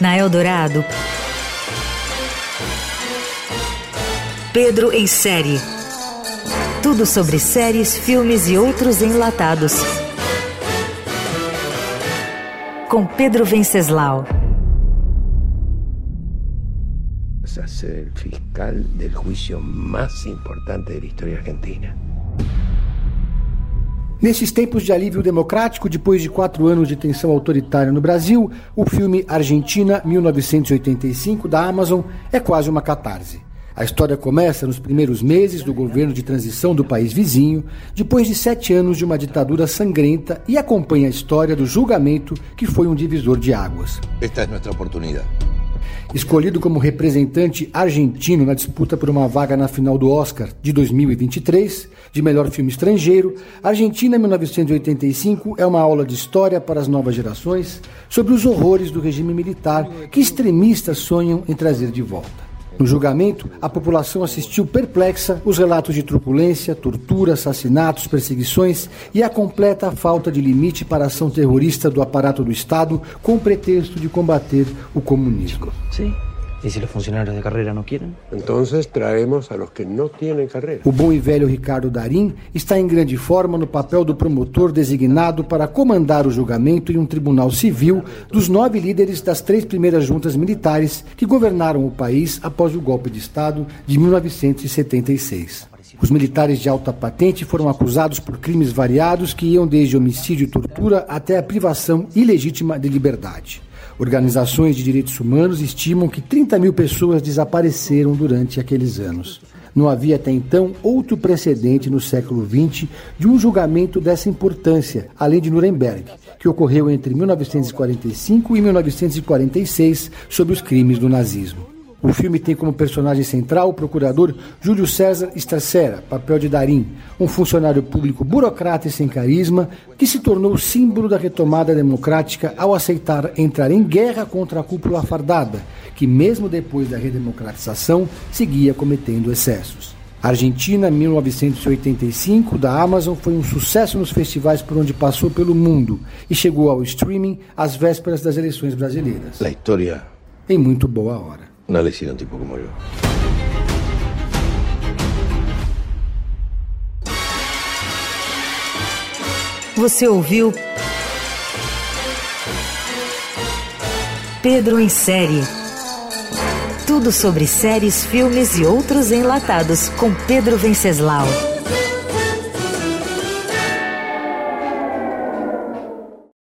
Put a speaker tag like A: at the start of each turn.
A: Na Eldorado, Pedro em série. Tudo sobre séries, filmes e outros enlatados. Com Pedro Venceslau.
B: a ser el fiscal del juicio más importante de la historia argentina.
C: Nesses tempos de alívio democrático, depois de quatro anos de tensão autoritária no Brasil, o filme Argentina 1985 da Amazon é quase uma catarse. A história começa nos primeiros meses do governo de transição do país vizinho, depois de sete anos de uma ditadura sangrenta e acompanha a história do julgamento que foi um divisor de águas.
D: Esta é nossa oportunidade.
C: Escolhido como representante argentino na disputa por uma vaga na final do Oscar de 2023, de melhor filme estrangeiro, Argentina 1985 é uma aula de história para as novas gerações sobre os horrores do regime militar que extremistas sonham em trazer de volta. No julgamento, a população assistiu perplexa os relatos de truculência, tortura, assassinatos, perseguições e a completa falta de limite para a ação terrorista do aparato do Estado com o pretexto de combater o comunismo.
E: Sim. E se os funcionários de carreira não querem?
B: Então traemos a los que não têm carreira.
C: O bom e velho Ricardo Darim está em grande forma no papel do promotor designado para comandar o julgamento em um tribunal civil dos nove líderes das três primeiras juntas militares que governaram o país após o golpe de Estado de 1976. Os militares de alta patente foram acusados por crimes variados que iam desde homicídio e tortura até a privação ilegítima de liberdade. Organizações de direitos humanos estimam que 30 mil pessoas desapareceram durante aqueles anos. Não havia até então outro precedente no século XX de um julgamento dessa importância, além de Nuremberg, que ocorreu entre 1945 e 1946 sobre os crimes do nazismo. O filme tem como personagem central o procurador Júlio César Stracera, papel de Darim, um funcionário público burocrata e sem carisma que se tornou símbolo da retomada democrática ao aceitar entrar em guerra contra a cúpula fardada, que mesmo depois da redemocratização seguia cometendo excessos. Argentina 1985 da Amazon foi um sucesso nos festivais por onde passou pelo mundo e chegou ao streaming às vésperas das eleições brasileiras.
B: A história
C: em muito boa hora.
B: No le hicieron tipo como yo.
A: Você ouviu Pedro em série. Tudo sobre séries, filmes e outros enlatados com Pedro Venceslau.